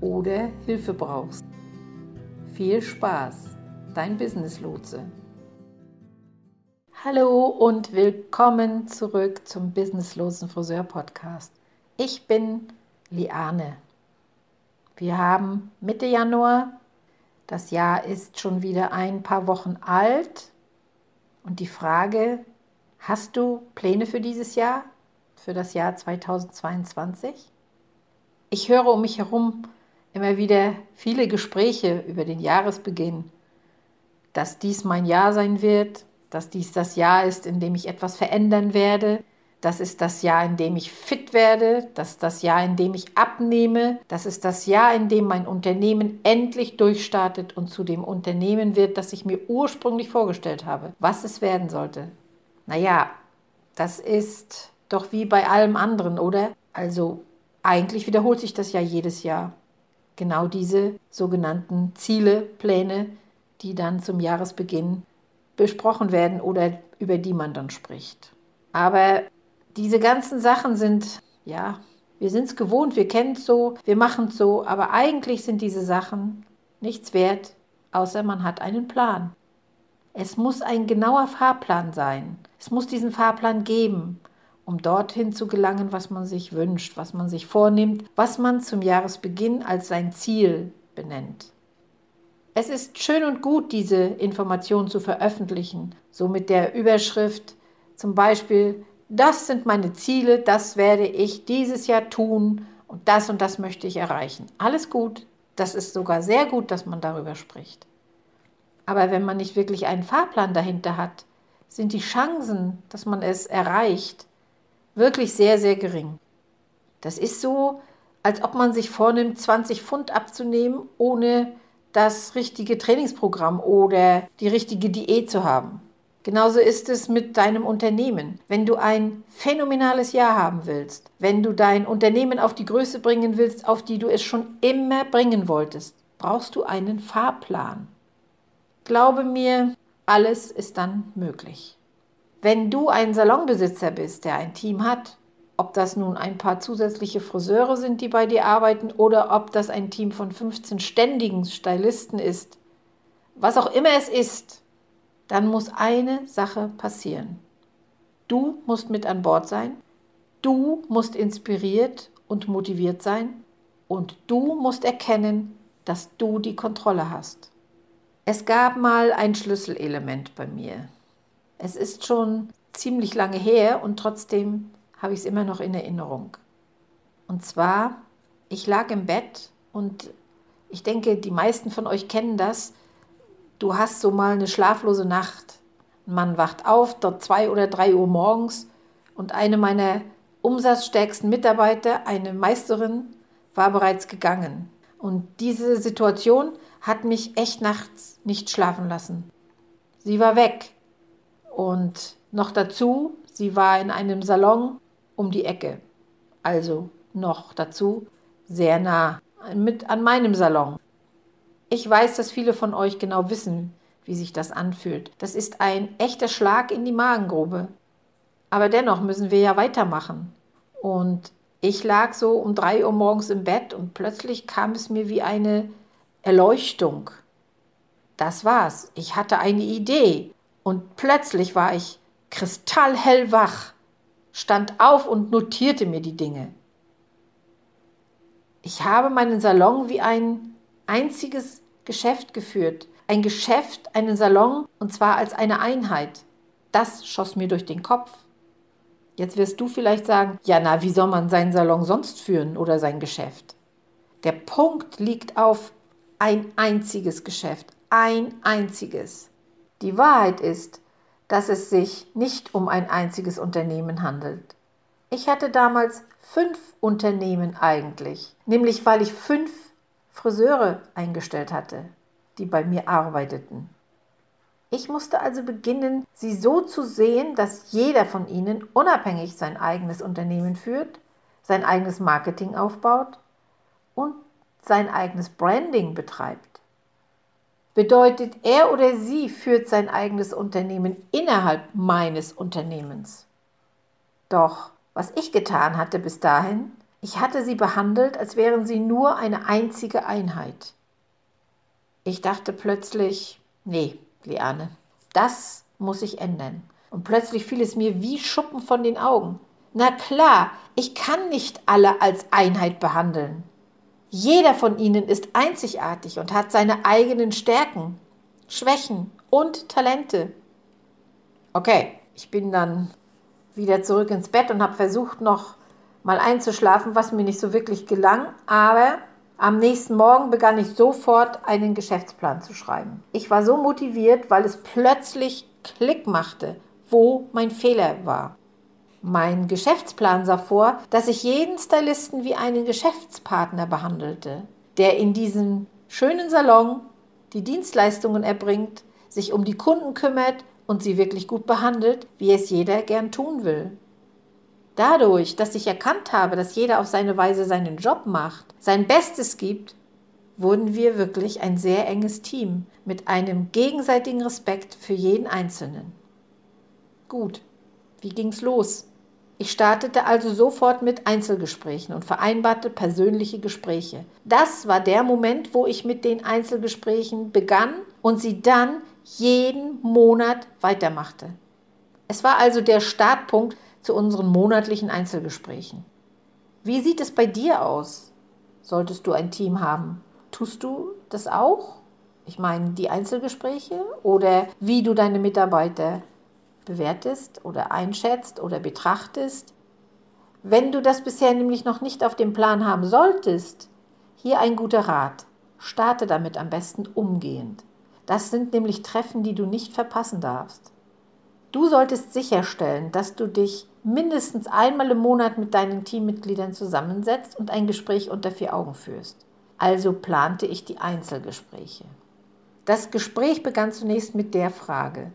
oder Hilfe brauchst. Viel Spaß, dein Business Lotse. Hallo und willkommen zurück zum Business Lotsen Friseur Podcast. Ich bin Liane. Wir haben Mitte Januar. Das Jahr ist schon wieder ein paar Wochen alt. Und die Frage, hast du Pläne für dieses Jahr, für das Jahr 2022? Ich höre um mich herum immer wieder viele Gespräche über den Jahresbeginn, dass dies mein Jahr sein wird, dass dies das Jahr ist, in dem ich etwas verändern werde, das ist das Jahr, in dem ich fit werde, das ist das Jahr, in dem ich abnehme, das ist das Jahr, in dem mein Unternehmen endlich durchstartet und zu dem Unternehmen wird, das ich mir ursprünglich vorgestellt habe, was es werden sollte. Naja, das ist doch wie bei allem anderen, oder? Also eigentlich wiederholt sich das ja jedes Jahr genau diese sogenannten Ziele, Pläne, die dann zum Jahresbeginn besprochen werden oder über die man dann spricht. Aber diese ganzen Sachen sind, ja, wir sind es gewohnt, wir kennen es so, wir machen es so, aber eigentlich sind diese Sachen nichts wert, außer man hat einen Plan. Es muss ein genauer Fahrplan sein. Es muss diesen Fahrplan geben um dorthin zu gelangen, was man sich wünscht, was man sich vornimmt, was man zum Jahresbeginn als sein Ziel benennt. Es ist schön und gut, diese Information zu veröffentlichen, so mit der Überschrift zum Beispiel, das sind meine Ziele, das werde ich dieses Jahr tun und das und das möchte ich erreichen. Alles gut, das ist sogar sehr gut, dass man darüber spricht. Aber wenn man nicht wirklich einen Fahrplan dahinter hat, sind die Chancen, dass man es erreicht, wirklich sehr, sehr gering. Das ist so, als ob man sich vornimmt, 20 Pfund abzunehmen, ohne das richtige Trainingsprogramm oder die richtige Diät zu haben. Genauso ist es mit deinem Unternehmen. Wenn du ein phänomenales Jahr haben willst, wenn du dein Unternehmen auf die Größe bringen willst, auf die du es schon immer bringen wolltest, brauchst du einen Fahrplan. Glaube mir, alles ist dann möglich. Wenn du ein Salonbesitzer bist, der ein Team hat, ob das nun ein paar zusätzliche Friseure sind, die bei dir arbeiten, oder ob das ein Team von 15 ständigen Stylisten ist, was auch immer es ist, dann muss eine Sache passieren. Du musst mit an Bord sein, du musst inspiriert und motiviert sein und du musst erkennen, dass du die Kontrolle hast. Es gab mal ein Schlüsselelement bei mir. Es ist schon ziemlich lange her und trotzdem habe ich es immer noch in Erinnerung. Und zwar, ich lag im Bett und ich denke, die meisten von euch kennen das. Du hast so mal eine schlaflose Nacht. Man wacht auf, dort zwei oder drei Uhr morgens und eine meiner umsatzstärksten Mitarbeiter, eine Meisterin, war bereits gegangen. Und diese Situation hat mich echt nachts nicht schlafen lassen. Sie war weg. Und noch dazu, sie war in einem Salon um die Ecke. Also noch dazu sehr nah mit an meinem Salon. Ich weiß, dass viele von euch genau wissen, wie sich das anfühlt. Das ist ein echter Schlag in die Magengrube. Aber dennoch müssen wir ja weitermachen. Und ich lag so um drei Uhr morgens im Bett und plötzlich kam es mir wie eine Erleuchtung. Das war's. Ich hatte eine Idee. Und plötzlich war ich kristallhell wach, stand auf und notierte mir die Dinge. Ich habe meinen Salon wie ein einziges Geschäft geführt. Ein Geschäft, einen Salon und zwar als eine Einheit. Das schoss mir durch den Kopf. Jetzt wirst du vielleicht sagen, ja, na, wie soll man seinen Salon sonst führen oder sein Geschäft? Der Punkt liegt auf ein einziges Geschäft, ein einziges. Die Wahrheit ist, dass es sich nicht um ein einziges Unternehmen handelt. Ich hatte damals fünf Unternehmen eigentlich, nämlich weil ich fünf Friseure eingestellt hatte, die bei mir arbeiteten. Ich musste also beginnen, sie so zu sehen, dass jeder von ihnen unabhängig sein eigenes Unternehmen führt, sein eigenes Marketing aufbaut und sein eigenes Branding betreibt. Bedeutet, er oder sie führt sein eigenes Unternehmen innerhalb meines Unternehmens. Doch was ich getan hatte bis dahin, ich hatte sie behandelt, als wären sie nur eine einzige Einheit. Ich dachte plötzlich, nee, Liane, das muss ich ändern. Und plötzlich fiel es mir wie Schuppen von den Augen. Na klar, ich kann nicht alle als Einheit behandeln. Jeder von ihnen ist einzigartig und hat seine eigenen Stärken, Schwächen und Talente. Okay, ich bin dann wieder zurück ins Bett und habe versucht noch mal einzuschlafen, was mir nicht so wirklich gelang, aber am nächsten Morgen begann ich sofort einen Geschäftsplan zu schreiben. Ich war so motiviert, weil es plötzlich Klick machte, wo mein Fehler war. Mein Geschäftsplan sah vor, dass ich jeden Stylisten wie einen Geschäftspartner behandelte, der in diesem schönen Salon die Dienstleistungen erbringt, sich um die Kunden kümmert und sie wirklich gut behandelt, wie es jeder gern tun will. Dadurch, dass ich erkannt habe, dass jeder auf seine Weise seinen Job macht, sein Bestes gibt, wurden wir wirklich ein sehr enges Team mit einem gegenseitigen Respekt für jeden Einzelnen. Gut, wie ging's los? Ich startete also sofort mit Einzelgesprächen und vereinbarte persönliche Gespräche. Das war der Moment, wo ich mit den Einzelgesprächen begann und sie dann jeden Monat weitermachte. Es war also der Startpunkt zu unseren monatlichen Einzelgesprächen. Wie sieht es bei dir aus? Solltest du ein Team haben? Tust du das auch? Ich meine, die Einzelgespräche oder wie du deine Mitarbeiter bewertest oder einschätzt oder betrachtest. Wenn du das bisher nämlich noch nicht auf dem Plan haben solltest, hier ein guter Rat. Starte damit am besten umgehend. Das sind nämlich Treffen, die du nicht verpassen darfst. Du solltest sicherstellen, dass du dich mindestens einmal im Monat mit deinen Teammitgliedern zusammensetzt und ein Gespräch unter vier Augen führst. Also plante ich die Einzelgespräche. Das Gespräch begann zunächst mit der Frage,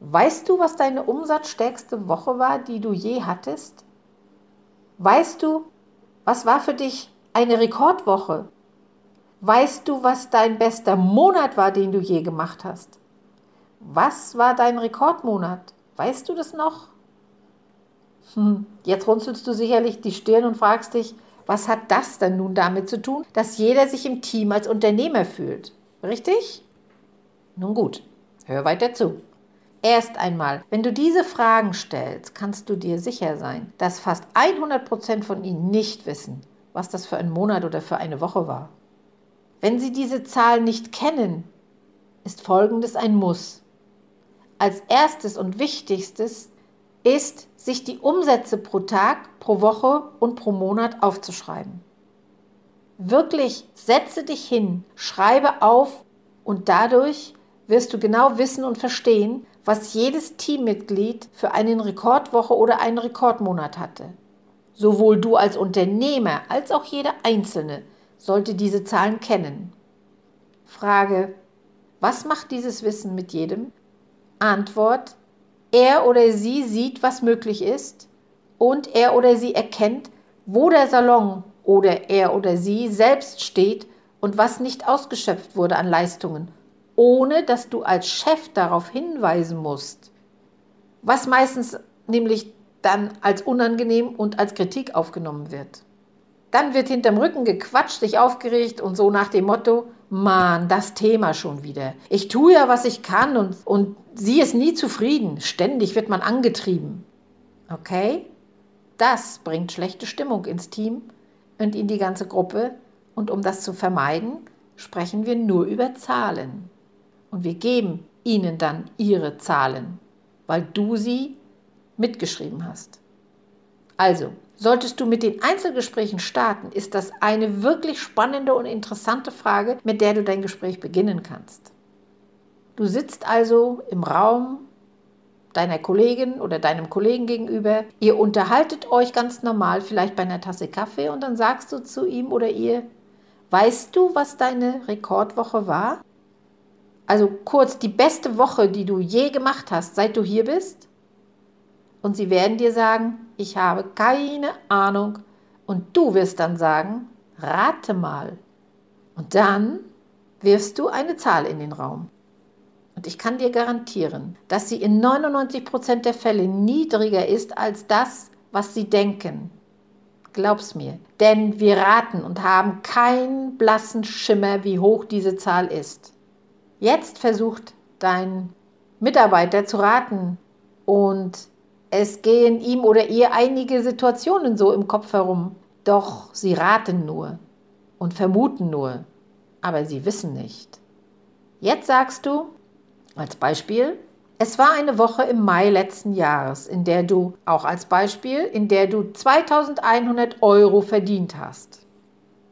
Weißt du, was deine umsatzstärkste Woche war, die du je hattest? Weißt du, was war für dich eine Rekordwoche? Weißt du, was dein bester Monat war, den du je gemacht hast? Was war dein Rekordmonat? Weißt du das noch? Hm, jetzt runzelst du sicherlich die Stirn und fragst dich, was hat das denn nun damit zu tun, dass jeder sich im Team als Unternehmer fühlt? Richtig? Nun gut, hör weiter zu. Erst einmal, wenn du diese Fragen stellst, kannst du dir sicher sein, dass fast 100% von ihnen nicht wissen, was das für ein Monat oder für eine Woche war. Wenn sie diese Zahl nicht kennen, ist Folgendes ein Muss. Als erstes und wichtigstes ist, sich die Umsätze pro Tag, pro Woche und pro Monat aufzuschreiben. Wirklich setze dich hin, schreibe auf und dadurch wirst du genau wissen und verstehen, was jedes Teammitglied für einen Rekordwoche oder einen Rekordmonat hatte. Sowohl du als Unternehmer als auch jeder Einzelne sollte diese Zahlen kennen. Frage, was macht dieses Wissen mit jedem? Antwort, er oder sie sieht, was möglich ist und er oder sie erkennt, wo der Salon oder er oder sie selbst steht und was nicht ausgeschöpft wurde an Leistungen ohne dass du als Chef darauf hinweisen musst, was meistens nämlich dann als unangenehm und als Kritik aufgenommen wird. Dann wird hinterm Rücken gequatscht, sich aufgeregt und so nach dem Motto, Mann, das Thema schon wieder. Ich tue ja, was ich kann und, und sie ist nie zufrieden. Ständig wird man angetrieben. Okay? Das bringt schlechte Stimmung ins Team und in die ganze Gruppe. Und um das zu vermeiden, sprechen wir nur über Zahlen. Und wir geben ihnen dann ihre Zahlen, weil du sie mitgeschrieben hast. Also, solltest du mit den Einzelgesprächen starten, ist das eine wirklich spannende und interessante Frage, mit der du dein Gespräch beginnen kannst. Du sitzt also im Raum deiner Kollegin oder deinem Kollegen gegenüber. Ihr unterhaltet euch ganz normal, vielleicht bei einer Tasse Kaffee und dann sagst du zu ihm oder ihr, weißt du, was deine Rekordwoche war? Also kurz die beste Woche, die du je gemacht hast, seit du hier bist? Und sie werden dir sagen, ich habe keine Ahnung. Und du wirst dann sagen, rate mal. Und dann wirfst du eine Zahl in den Raum. Und ich kann dir garantieren, dass sie in 99% der Fälle niedriger ist als das, was sie denken. Glaub's mir. Denn wir raten und haben keinen blassen Schimmer, wie hoch diese Zahl ist. Jetzt versucht dein Mitarbeiter zu raten und es gehen ihm oder ihr einige Situationen so im Kopf herum. Doch sie raten nur und vermuten nur, aber sie wissen nicht. Jetzt sagst du, als Beispiel, es war eine Woche im Mai letzten Jahres, in der du, auch als Beispiel, in der du 2100 Euro verdient hast.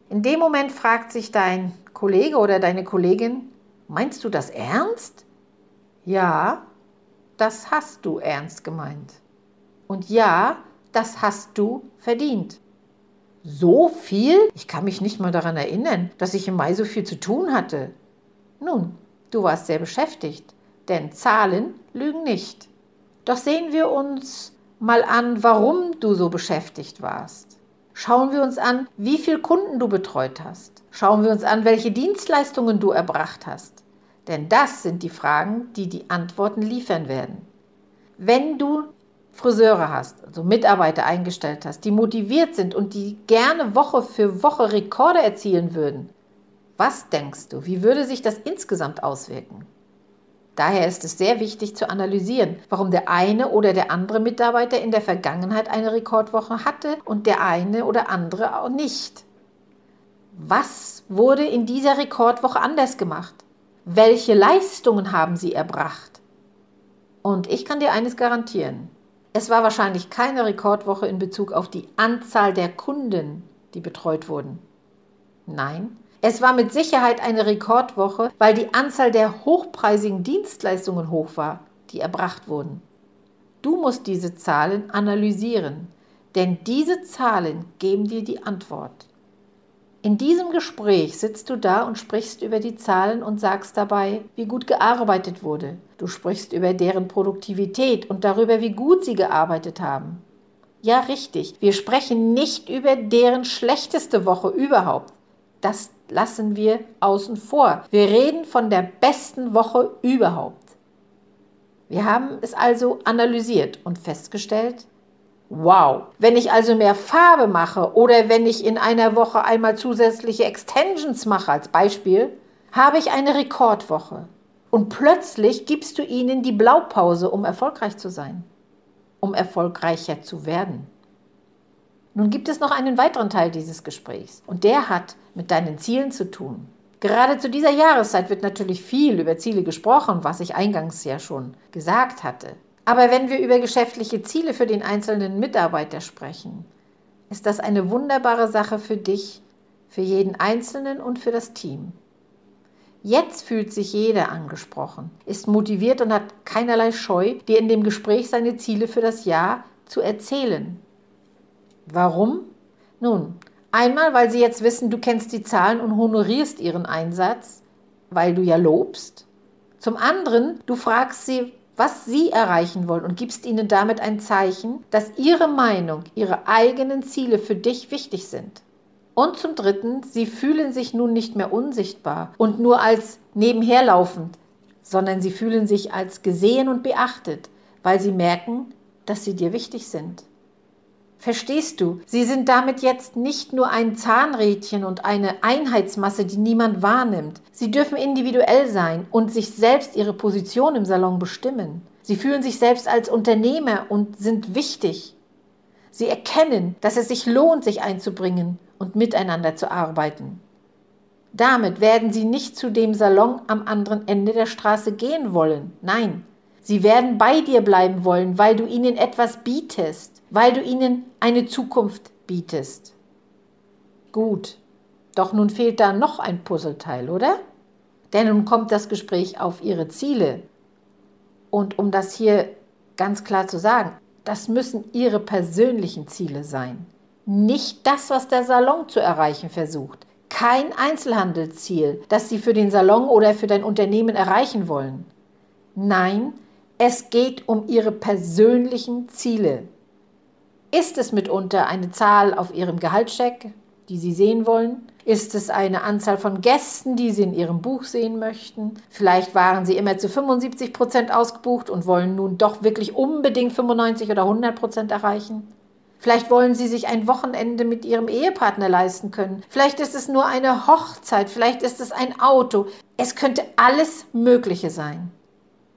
In dem Moment fragt sich dein Kollege oder deine Kollegin, meinst du das ernst? Ja, das hast du ernst gemeint. Und ja, das hast du verdient. So viel? Ich kann mich nicht mal daran erinnern, dass ich im Mai so viel zu tun hatte. Nun, du warst sehr beschäftigt denn Zahlen lügen nicht. Doch sehen wir uns mal an, warum du so beschäftigt warst. Schauen wir uns an, wie viele Kunden du betreut hast. Schauen wir uns an, welche Dienstleistungen du erbracht hast. Denn das sind die Fragen, die die Antworten liefern werden. Wenn du Friseure hast, also Mitarbeiter eingestellt hast, die motiviert sind und die gerne Woche für Woche Rekorde erzielen würden, was denkst du, wie würde sich das insgesamt auswirken? Daher ist es sehr wichtig zu analysieren, warum der eine oder der andere Mitarbeiter in der Vergangenheit eine Rekordwoche hatte und der eine oder andere auch nicht. Was wurde in dieser Rekordwoche anders gemacht? Welche Leistungen haben sie erbracht? Und ich kann dir eines garantieren. Es war wahrscheinlich keine Rekordwoche in Bezug auf die Anzahl der Kunden, die betreut wurden. Nein, es war mit Sicherheit eine Rekordwoche, weil die Anzahl der hochpreisigen Dienstleistungen hoch war, die erbracht wurden. Du musst diese Zahlen analysieren, denn diese Zahlen geben dir die Antwort. In diesem Gespräch sitzt du da und sprichst über die Zahlen und sagst dabei, wie gut gearbeitet wurde. Du sprichst über deren Produktivität und darüber, wie gut sie gearbeitet haben. Ja, richtig, wir sprechen nicht über deren schlechteste Woche überhaupt. Das lassen wir außen vor. Wir reden von der besten Woche überhaupt. Wir haben es also analysiert und festgestellt, wow, wenn ich also mehr Farbe mache oder wenn ich in einer Woche einmal zusätzliche Extensions mache als Beispiel, habe ich eine Rekordwoche. Und plötzlich gibst du ihnen die Blaupause, um erfolgreich zu sein, um erfolgreicher zu werden. Nun gibt es noch einen weiteren Teil dieses Gesprächs und der hat mit deinen Zielen zu tun. Gerade zu dieser Jahreszeit wird natürlich viel über Ziele gesprochen, was ich eingangs ja schon gesagt hatte. Aber wenn wir über geschäftliche Ziele für den einzelnen Mitarbeiter sprechen, ist das eine wunderbare Sache für dich, für jeden Einzelnen und für das Team. Jetzt fühlt sich jeder angesprochen, ist motiviert und hat keinerlei Scheu, dir in dem Gespräch seine Ziele für das Jahr zu erzählen. Warum? Nun, einmal, weil sie jetzt wissen, du kennst die Zahlen und honorierst ihren Einsatz, weil du ja lobst. Zum anderen, du fragst sie, was sie erreichen wollen und gibst ihnen damit ein Zeichen, dass ihre Meinung, ihre eigenen Ziele für dich wichtig sind. Und zum Dritten, sie fühlen sich nun nicht mehr unsichtbar und nur als nebenherlaufend, sondern sie fühlen sich als gesehen und beachtet, weil sie merken, dass sie dir wichtig sind. Verstehst du? Sie sind damit jetzt nicht nur ein Zahnrädchen und eine Einheitsmasse, die niemand wahrnimmt. Sie dürfen individuell sein und sich selbst ihre Position im Salon bestimmen. Sie fühlen sich selbst als Unternehmer und sind wichtig. Sie erkennen, dass es sich lohnt, sich einzubringen und miteinander zu arbeiten. Damit werden Sie nicht zu dem Salon am anderen Ende der Straße gehen wollen. Nein, Sie werden bei dir bleiben wollen, weil du ihnen etwas bietest, weil du ihnen eine Zukunft bietest. Gut, doch nun fehlt da noch ein Puzzleteil, oder? Denn nun kommt das Gespräch auf ihre Ziele. Und um das hier ganz klar zu sagen, das müssen ihre persönlichen Ziele sein. Nicht das, was der Salon zu erreichen versucht. Kein Einzelhandelsziel, das sie für den Salon oder für dein Unternehmen erreichen wollen. Nein, es geht um ihre persönlichen Ziele. Ist es mitunter eine Zahl auf ihrem Gehaltscheck, die Sie sehen wollen? Ist es eine Anzahl von Gästen, die Sie in Ihrem Buch sehen möchten? Vielleicht waren Sie immer zu 75 Prozent ausgebucht und wollen nun doch wirklich unbedingt 95 oder 100 Prozent erreichen? Vielleicht wollen Sie sich ein Wochenende mit Ihrem Ehepartner leisten können. Vielleicht ist es nur eine Hochzeit. Vielleicht ist es ein Auto. Es könnte alles Mögliche sein.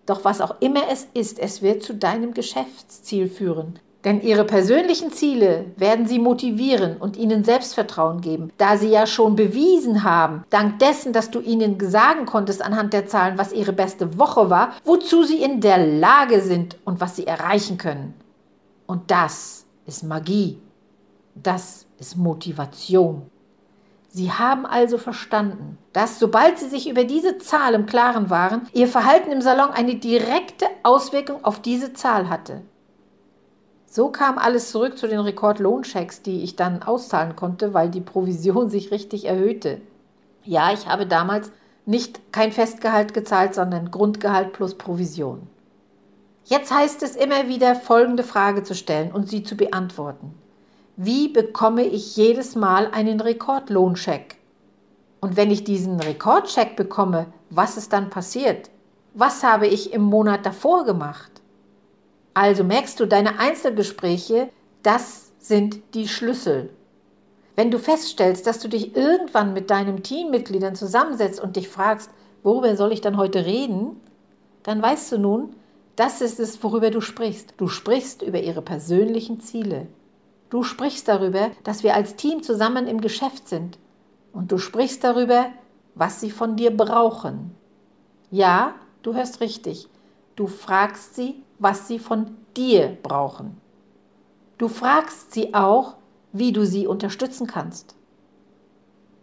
Doch was auch immer es ist, es wird zu deinem Geschäftsziel führen. Denn ihre persönlichen Ziele werden sie motivieren und ihnen Selbstvertrauen geben, da sie ja schon bewiesen haben, dank dessen, dass du ihnen sagen konntest anhand der Zahlen, was ihre beste Woche war, wozu sie in der Lage sind und was sie erreichen können. Und das ist Magie. Das ist Motivation. Sie haben also verstanden, dass sobald Sie sich über diese Zahl im Klaren waren, Ihr Verhalten im Salon eine direkte Auswirkung auf diese Zahl hatte. So kam alles zurück zu den Rekordlohnchecks, die ich dann auszahlen konnte, weil die Provision sich richtig erhöhte. Ja, ich habe damals nicht kein Festgehalt gezahlt, sondern Grundgehalt plus Provision. Jetzt heißt es immer wieder, folgende Frage zu stellen und sie zu beantworten. Wie bekomme ich jedes Mal einen Rekordlohncheck? Und wenn ich diesen Rekordcheck bekomme, was ist dann passiert? Was habe ich im Monat davor gemacht? Also merkst du, deine Einzelgespräche, das sind die Schlüssel. Wenn du feststellst, dass du dich irgendwann mit deinen Teammitgliedern zusammensetzt und dich fragst, worüber soll ich dann heute reden, dann weißt du nun, das ist es, worüber du sprichst. Du sprichst über ihre persönlichen Ziele. Du sprichst darüber, dass wir als Team zusammen im Geschäft sind. Und du sprichst darüber, was sie von dir brauchen. Ja, du hörst richtig. Du fragst sie, was sie von dir brauchen. Du fragst sie auch, wie du sie unterstützen kannst.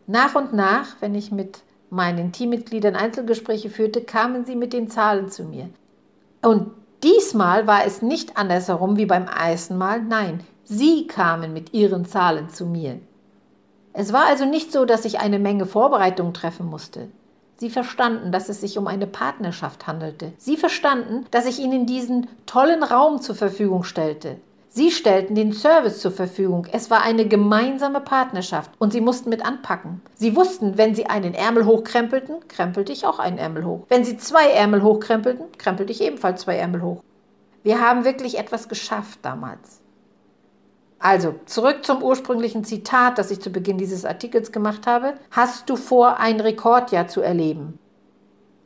Nach und nach, wenn ich mit meinen Teammitgliedern Einzelgespräche führte, kamen sie mit den Zahlen zu mir. Und diesmal war es nicht andersherum wie beim ersten Mal. Nein, Sie kamen mit ihren Zahlen zu mir. Es war also nicht so, dass ich eine Menge Vorbereitungen treffen musste. Sie verstanden, dass es sich um eine Partnerschaft handelte. Sie verstanden, dass ich ihnen diesen tollen Raum zur Verfügung stellte. Sie stellten den Service zur Verfügung. Es war eine gemeinsame Partnerschaft und sie mussten mit anpacken. Sie wussten, wenn sie einen Ärmel hochkrempelten, krempelte ich auch einen Ärmel hoch. Wenn sie zwei Ärmel hochkrempelten, krempelte ich ebenfalls zwei Ärmel hoch. Wir haben wirklich etwas geschafft damals. Also, zurück zum ursprünglichen Zitat, das ich zu Beginn dieses Artikels gemacht habe. Hast du vor, ein Rekordjahr zu erleben?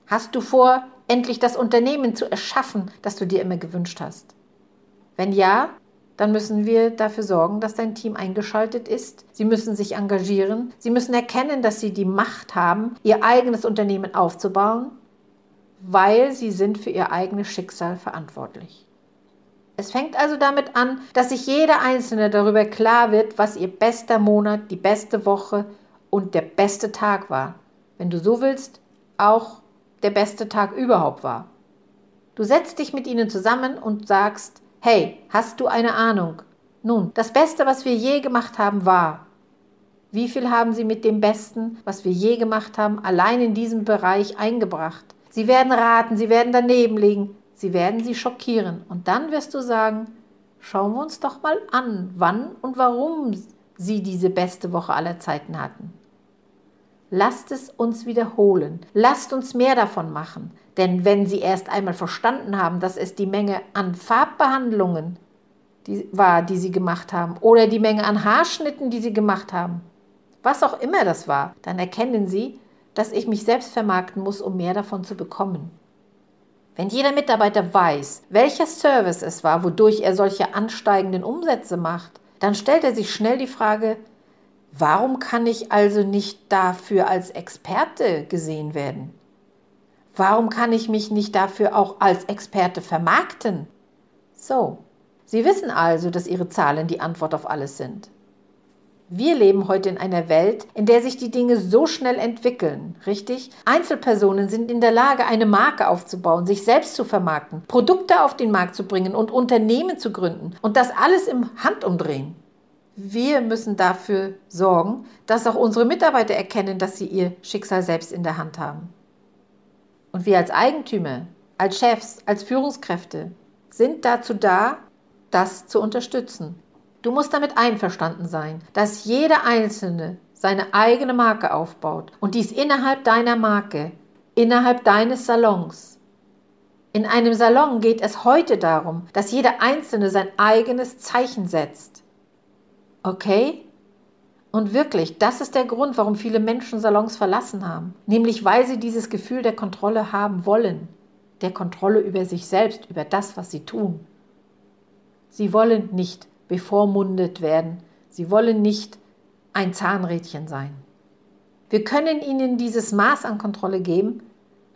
Hast du vor, endlich das Unternehmen zu erschaffen, das du dir immer gewünscht hast? Wenn ja, dann müssen wir dafür sorgen, dass dein Team eingeschaltet ist. Sie müssen sich engagieren. Sie müssen erkennen, dass sie die Macht haben, ihr eigenes Unternehmen aufzubauen, weil sie sind für ihr eigenes Schicksal verantwortlich. Es fängt also damit an, dass sich jeder Einzelne darüber klar wird, was ihr bester Monat, die beste Woche und der beste Tag war. Wenn du so willst, auch der beste Tag überhaupt war. Du setzt dich mit ihnen zusammen und sagst, hey, hast du eine Ahnung? Nun, das Beste, was wir je gemacht haben, war. Wie viel haben sie mit dem Besten, was wir je gemacht haben, allein in diesem Bereich eingebracht? Sie werden raten, sie werden daneben liegen, Sie werden sie schockieren. Und dann wirst du sagen, schauen wir uns doch mal an, wann und warum sie diese beste Woche aller Zeiten hatten. Lasst es uns wiederholen. Lasst uns mehr davon machen. Denn wenn Sie erst einmal verstanden haben, dass es die Menge an Farbbehandlungen die war, die Sie gemacht haben, oder die Menge an Haarschnitten, die Sie gemacht haben, was auch immer das war, dann erkennen Sie, dass ich mich selbst vermarkten muss, um mehr davon zu bekommen. Wenn jeder Mitarbeiter weiß, welcher Service es war, wodurch er solche ansteigenden Umsätze macht, dann stellt er sich schnell die Frage, Warum kann ich also nicht dafür als Experte gesehen werden? Warum kann ich mich nicht dafür auch als Experte vermarkten? So, Sie wissen also, dass Ihre Zahlen die Antwort auf alles sind. Wir leben heute in einer Welt, in der sich die Dinge so schnell entwickeln, richtig? Einzelpersonen sind in der Lage, eine Marke aufzubauen, sich selbst zu vermarkten, Produkte auf den Markt zu bringen und Unternehmen zu gründen und das alles im Handumdrehen. Wir müssen dafür sorgen, dass auch unsere Mitarbeiter erkennen, dass sie ihr Schicksal selbst in der Hand haben. Und wir als Eigentümer, als Chefs, als Führungskräfte sind dazu da, das zu unterstützen. Du musst damit einverstanden sein, dass jeder Einzelne seine eigene Marke aufbaut und dies innerhalb deiner Marke, innerhalb deines Salons. In einem Salon geht es heute darum, dass jeder Einzelne sein eigenes Zeichen setzt. Okay? Und wirklich, das ist der Grund, warum viele Menschen Salons verlassen haben. Nämlich weil sie dieses Gefühl der Kontrolle haben wollen. Der Kontrolle über sich selbst, über das, was sie tun. Sie wollen nicht bevormundet werden. Sie wollen nicht ein Zahnrädchen sein. Wir können ihnen dieses Maß an Kontrolle geben,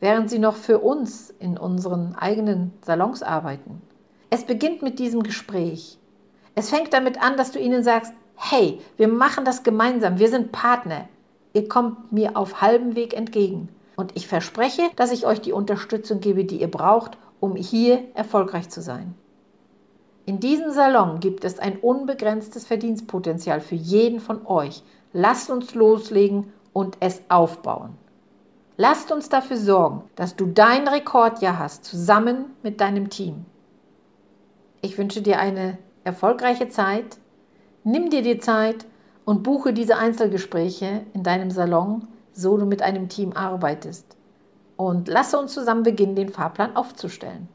während sie noch für uns in unseren eigenen Salons arbeiten. Es beginnt mit diesem Gespräch. Es fängt damit an, dass du ihnen sagst, hey, wir machen das gemeinsam, wir sind Partner. Ihr kommt mir auf halbem Weg entgegen. Und ich verspreche, dass ich euch die Unterstützung gebe, die ihr braucht, um hier erfolgreich zu sein. In diesem Salon gibt es ein unbegrenztes Verdienstpotenzial für jeden von euch. Lasst uns loslegen und es aufbauen. Lasst uns dafür sorgen, dass du dein Rekordjahr hast, zusammen mit deinem Team. Ich wünsche dir eine erfolgreiche Zeit. Nimm dir die Zeit und buche diese Einzelgespräche in deinem Salon, so du mit einem Team arbeitest. Und lasse uns zusammen beginnen, den Fahrplan aufzustellen.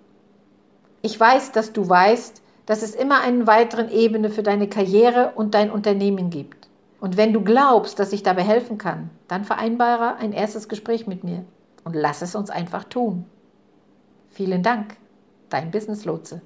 Ich weiß, dass du weißt, dass es immer eine weitere Ebene für deine Karriere und dein Unternehmen gibt. Und wenn du glaubst, dass ich dabei helfen kann, dann vereinbare ein erstes Gespräch mit mir und lass es uns einfach tun. Vielen Dank, dein Business Lotse.